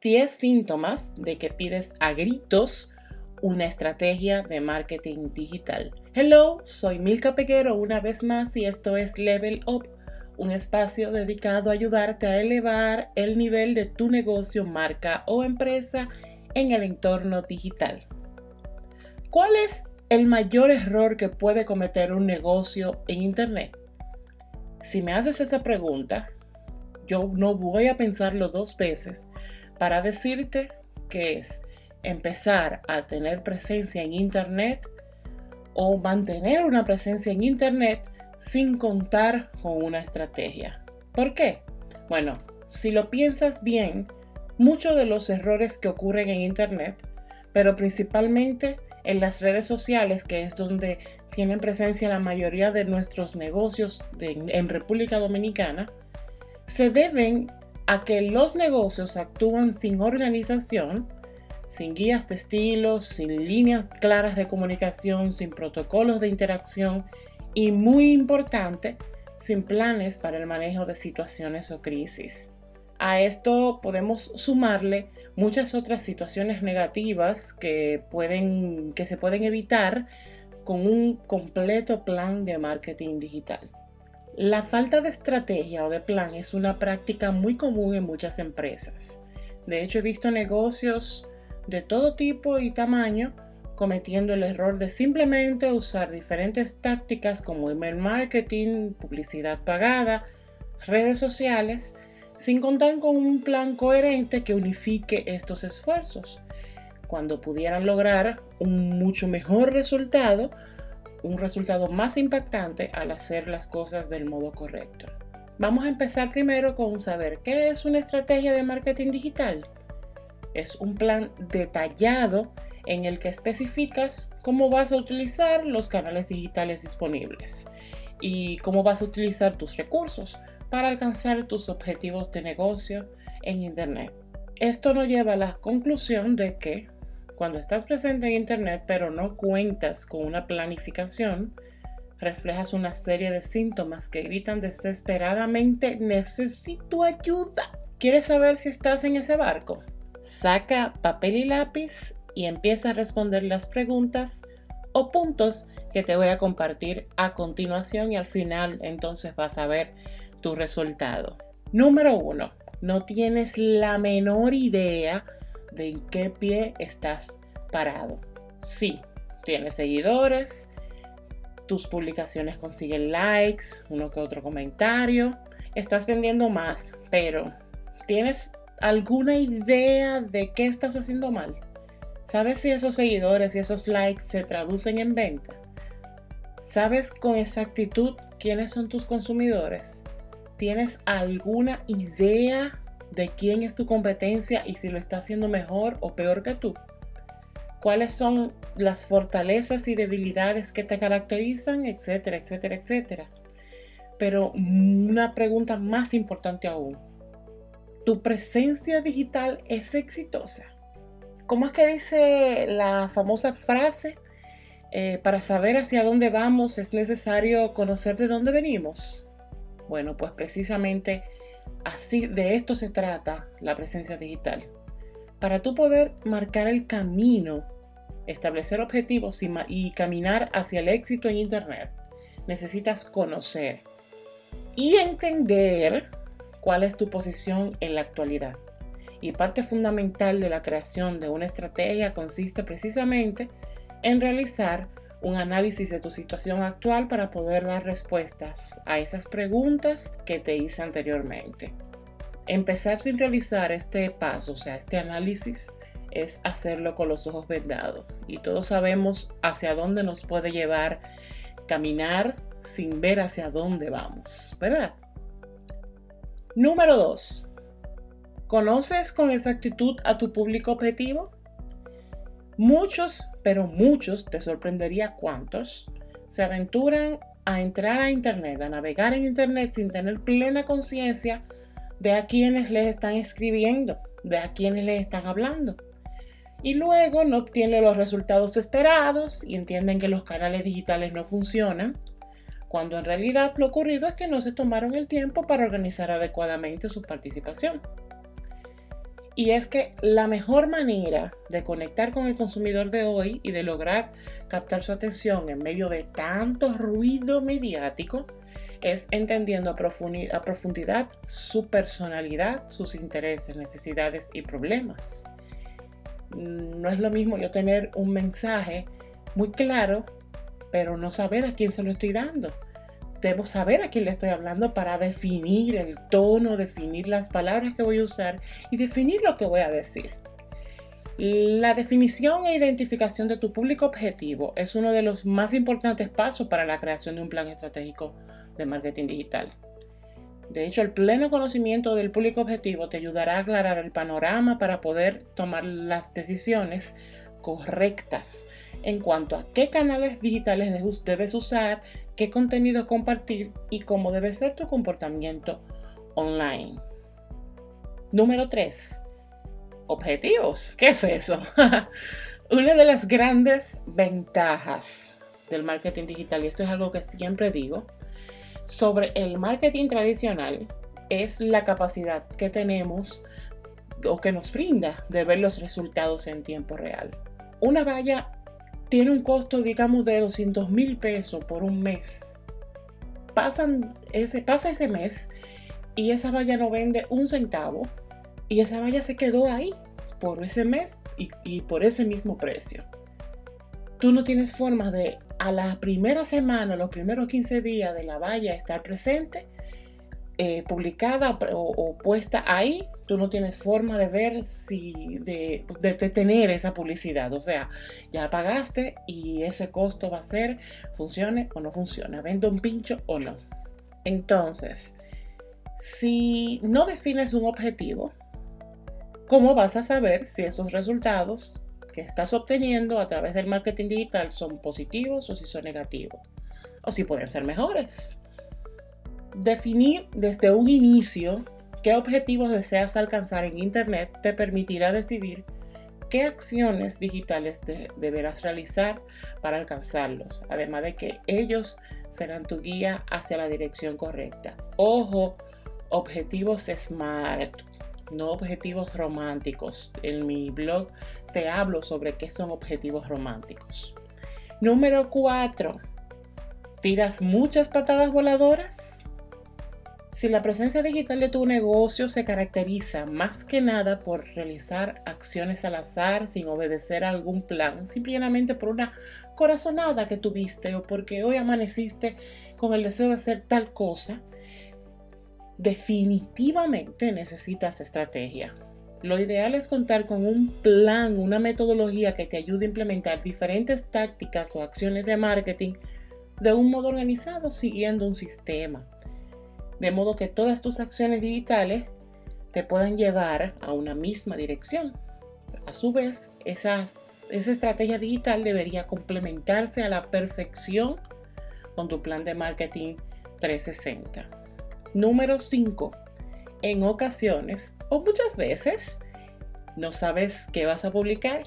10 síntomas de que pides a gritos una estrategia de marketing digital. Hello, soy Milka Peguero una vez más y esto es Level Up, un espacio dedicado a ayudarte a elevar el nivel de tu negocio, marca o empresa en el entorno digital. ¿Cuál es el mayor error que puede cometer un negocio en Internet? Si me haces esa pregunta, yo no voy a pensarlo dos veces para decirte que es empezar a tener presencia en Internet o mantener una presencia en Internet sin contar con una estrategia. ¿Por qué? Bueno, si lo piensas bien, muchos de los errores que ocurren en Internet, pero principalmente en las redes sociales, que es donde tienen presencia la mayoría de nuestros negocios en República Dominicana, se deben a que los negocios actúan sin organización, sin guías de estilos, sin líneas claras de comunicación, sin protocolos de interacción y, muy importante, sin planes para el manejo de situaciones o crisis. A esto podemos sumarle muchas otras situaciones negativas que, pueden, que se pueden evitar con un completo plan de marketing digital. La falta de estrategia o de plan es una práctica muy común en muchas empresas. De hecho, he visto negocios de todo tipo y tamaño cometiendo el error de simplemente usar diferentes tácticas como email marketing, publicidad pagada, redes sociales, sin contar con un plan coherente que unifique estos esfuerzos, cuando pudieran lograr un mucho mejor resultado un resultado más impactante al hacer las cosas del modo correcto. Vamos a empezar primero con saber qué es una estrategia de marketing digital. Es un plan detallado en el que especificas cómo vas a utilizar los canales digitales disponibles y cómo vas a utilizar tus recursos para alcanzar tus objetivos de negocio en Internet. Esto nos lleva a la conclusión de que cuando estás presente en Internet pero no cuentas con una planificación, reflejas una serie de síntomas que gritan desesperadamente necesito ayuda. ¿Quieres saber si estás en ese barco? Saca papel y lápiz y empieza a responder las preguntas o puntos que te voy a compartir a continuación y al final entonces vas a ver tu resultado. Número uno, no tienes la menor idea de en qué pie estás parado. Sí, tienes seguidores, tus publicaciones consiguen likes, uno que otro comentario, estás vendiendo más, pero ¿tienes alguna idea de qué estás haciendo mal? ¿Sabes si esos seguidores y esos likes se traducen en venta? ¿Sabes con exactitud quiénes son tus consumidores? ¿Tienes alguna idea de quién es tu competencia y si lo está haciendo mejor o peor que tú. Cuáles son las fortalezas y debilidades que te caracterizan, etcétera, etcétera, etcétera. Pero una pregunta más importante aún. ¿Tu presencia digital es exitosa? ¿Cómo es que dice la famosa frase? Eh, para saber hacia dónde vamos es necesario conocer de dónde venimos. Bueno, pues precisamente Así de esto se trata la presencia digital. Para tú poder marcar el camino, establecer objetivos y, y caminar hacia el éxito en Internet, necesitas conocer y entender cuál es tu posición en la actualidad. Y parte fundamental de la creación de una estrategia consiste precisamente en realizar un análisis de tu situación actual para poder dar respuestas a esas preguntas que te hice anteriormente. Empezar sin realizar este paso, o sea, este análisis, es hacerlo con los ojos vendados. Y todos sabemos hacia dónde nos puede llevar caminar sin ver hacia dónde vamos, ¿verdad? Número 2. ¿Conoces con exactitud a tu público objetivo? Muchos, pero muchos, te sorprendería cuántos, se aventuran a entrar a Internet, a navegar en Internet sin tener plena conciencia de a quienes les están escribiendo, de a quienes les están hablando. Y luego no obtienen los resultados esperados y entienden que los canales digitales no funcionan, cuando en realidad lo ocurrido es que no se tomaron el tiempo para organizar adecuadamente su participación. Y es que la mejor manera de conectar con el consumidor de hoy y de lograr captar su atención en medio de tanto ruido mediático es entendiendo a profundidad su personalidad, sus intereses, necesidades y problemas. No es lo mismo yo tener un mensaje muy claro, pero no saber a quién se lo estoy dando debo saber a quién le estoy hablando para definir el tono, definir las palabras que voy a usar y definir lo que voy a decir. La definición e identificación de tu público objetivo es uno de los más importantes pasos para la creación de un plan estratégico de marketing digital. De hecho, el pleno conocimiento del público objetivo te ayudará a aclarar el panorama para poder tomar las decisiones correctas en cuanto a qué canales digitales debes usar, qué contenido compartir y cómo debe ser tu comportamiento online. Número 3. Objetivos. ¿Qué es eso? Una de las grandes ventajas del marketing digital, y esto es algo que siempre digo, sobre el marketing tradicional es la capacidad que tenemos o que nos brinda de ver los resultados en tiempo real. Una valla tiene un costo, digamos, de 200 mil pesos por un mes. Pasan ese, pasa ese mes y esa valla no vende un centavo y esa valla se quedó ahí por ese mes y, y por ese mismo precio. Tú no tienes forma de a la primera semana, los primeros 15 días de la valla estar presente eh, publicada o, puesta ahí, tú no tienes forma de ver si de, de, esa publicidad. O sea, ya pagaste y ese costo va a ser funcione o no funcione, vende un pincho o no. Entonces, si no defines un objetivo, ¿cómo vas a saber si esos resultados que estás obteniendo a través del marketing digital son positivos o si son negativos? O si pueden ser mejores. Definir desde un inicio qué objetivos deseas alcanzar en Internet te permitirá decidir qué acciones digitales deberás realizar para alcanzarlos, además de que ellos serán tu guía hacia la dirección correcta. Ojo, objetivos SMART, no objetivos románticos. En mi blog te hablo sobre qué son objetivos románticos. Número 4. ¿Tiras muchas patadas voladoras? Si la presencia digital de tu negocio se caracteriza más que nada por realizar acciones al azar sin obedecer a algún plan, simplemente por una corazonada que tuviste o porque hoy amaneciste con el deseo de hacer tal cosa, definitivamente necesitas estrategia. Lo ideal es contar con un plan, una metodología que te ayude a implementar diferentes tácticas o acciones de marketing de un modo organizado siguiendo un sistema de modo que todas tus acciones digitales te puedan llevar a una misma dirección. A su vez, esa estrategia digital debería complementarse a la perfección con tu plan de marketing 360. Número 5. En ocasiones o muchas veces no sabes qué vas a publicar.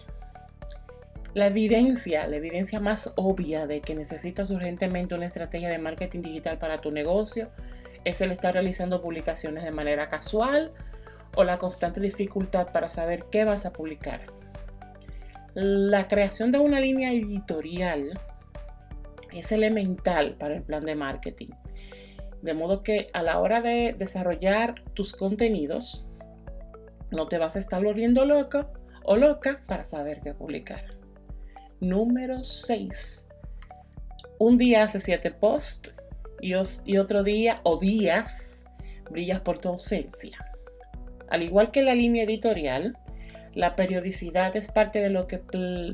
La evidencia, la evidencia más obvia de que necesitas urgentemente una estrategia de marketing digital para tu negocio es el estar realizando publicaciones de manera casual o la constante dificultad para saber qué vas a publicar. La creación de una línea editorial es elemental para el plan de marketing. De modo que a la hora de desarrollar tus contenidos, no te vas a estar volviendo loco o loca para saber qué publicar. Número 6. Un día hace 7 posts y, otro día o días brillas por tu ausencia. Al igual que la línea editorial, la periodicidad es parte de lo, que,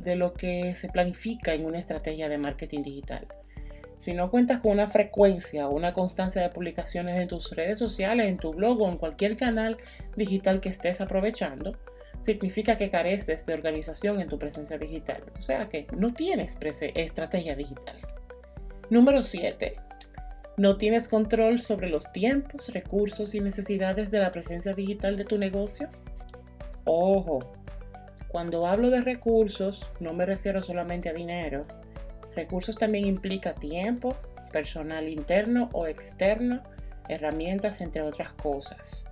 de lo que se planifica en una estrategia de marketing digital. Si no cuentas con una frecuencia o una constancia de publicaciones en tus redes sociales, en tu blog o en cualquier canal digital que estés aprovechando, significa que careces de organización en tu presencia digital. O sea que no tienes estrategia digital. Número 7. ¿No tienes control sobre los tiempos, recursos y necesidades de la presencia digital de tu negocio? Ojo, cuando hablo de recursos no me refiero solamente a dinero. Recursos también implica tiempo, personal interno o externo, herramientas, entre otras cosas.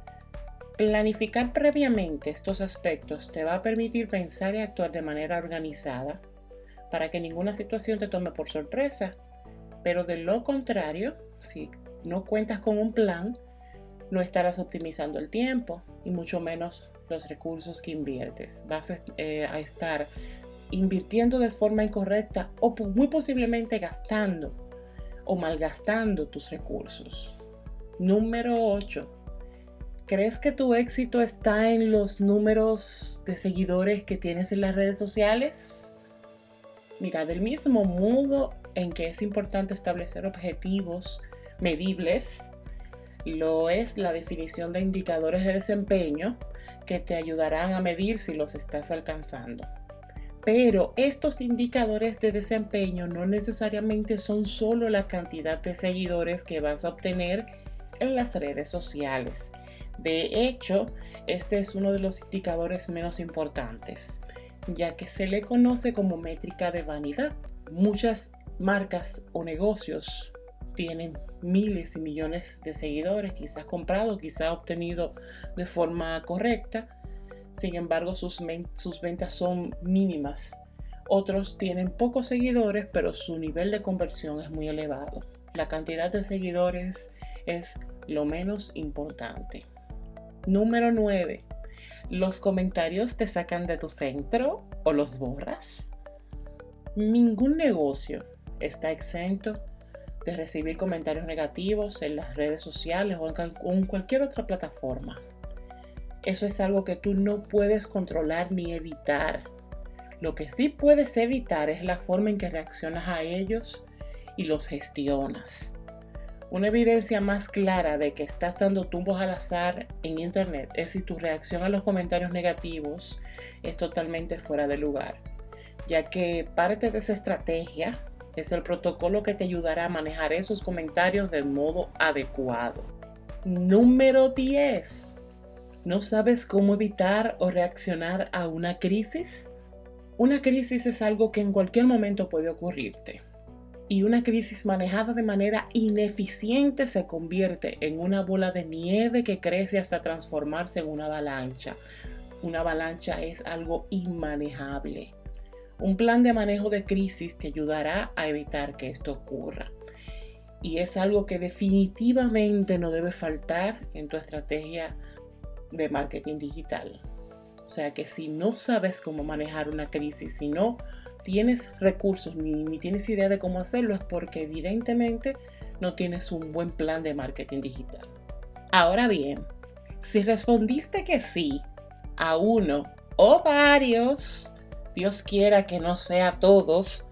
Planificar previamente estos aspectos te va a permitir pensar y actuar de manera organizada para que ninguna situación te tome por sorpresa. Pero de lo contrario, si no cuentas con un plan, no estarás optimizando el tiempo y mucho menos los recursos que inviertes. Vas a eh, estar invirtiendo de forma incorrecta o muy posiblemente gastando o malgastando tus recursos. Número 8. ¿Crees que tu éxito está en los números de seguidores que tienes en las redes sociales? Mira, del mismo modo en que es importante establecer objetivos medibles, lo es la definición de indicadores de desempeño que te ayudarán a medir si los estás alcanzando. Pero estos indicadores de desempeño no necesariamente son solo la cantidad de seguidores que vas a obtener en las redes sociales. De hecho, este es uno de los indicadores menos importantes, ya que se le conoce como métrica de vanidad. Muchas marcas o negocios tienen miles y millones de seguidores, quizás comprado, quizás obtenido de forma correcta, sin embargo sus, sus ventas son mínimas. Otros tienen pocos seguidores, pero su nivel de conversión es muy elevado. La cantidad de seguidores es lo menos importante. Número 9. ¿Los comentarios te sacan de tu centro o los borras? Ningún negocio está exento de recibir comentarios negativos en las redes sociales o en cualquier otra plataforma. Eso es algo que tú no puedes controlar ni evitar. Lo que sí puedes evitar es la forma en que reaccionas a ellos y los gestionas. Una evidencia más clara de que estás dando tumbos al azar en Internet es si tu reacción a los comentarios negativos es totalmente fuera de lugar, ya que parte de esa estrategia es el protocolo que te ayudará a manejar esos comentarios del modo adecuado. Número 10 ¿No sabes cómo evitar o reaccionar a una crisis? Una crisis es algo que en cualquier momento puede ocurrirte. Y una crisis manejada de manera ineficiente se convierte en una bola de nieve que crece hasta transformarse en una avalancha. Una avalancha es algo inmanejable. Un plan de manejo de crisis te ayudará a evitar que esto ocurra. Y es algo que definitivamente no debe faltar en tu estrategia de marketing digital. O sea que si no sabes cómo manejar una crisis, si no tienes recursos ni, ni, tienes idea de cómo hacerlo, es porque evidentemente no tienes un buen plan de marketing digital. Ahora bien, si respondiste que sí a uno o varios, Dios quiera que no sea todos,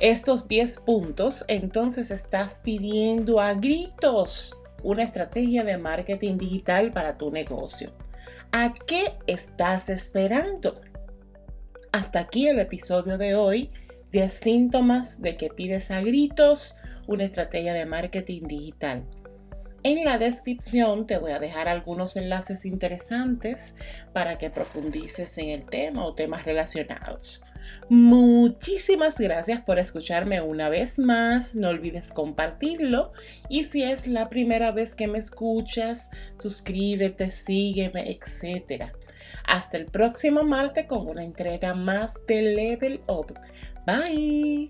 estos 10 puntos, entonces estás pidiendo a gritos una estrategia de marketing digital para tu negocio. ¿A qué estás esperando? Hasta aquí el episodio de hoy de síntomas de que pides a gritos una estrategia de marketing digital. En la descripción te voy a dejar algunos enlaces interesantes para que profundices en el tema o temas relacionados. Muchísimas gracias por escucharme una vez más. No olvides compartirlo. Y si es la primera vez que me escuchas, suscríbete, sígueme, etc. Hasta el próximo martes con una entrega más de Level Up. Bye.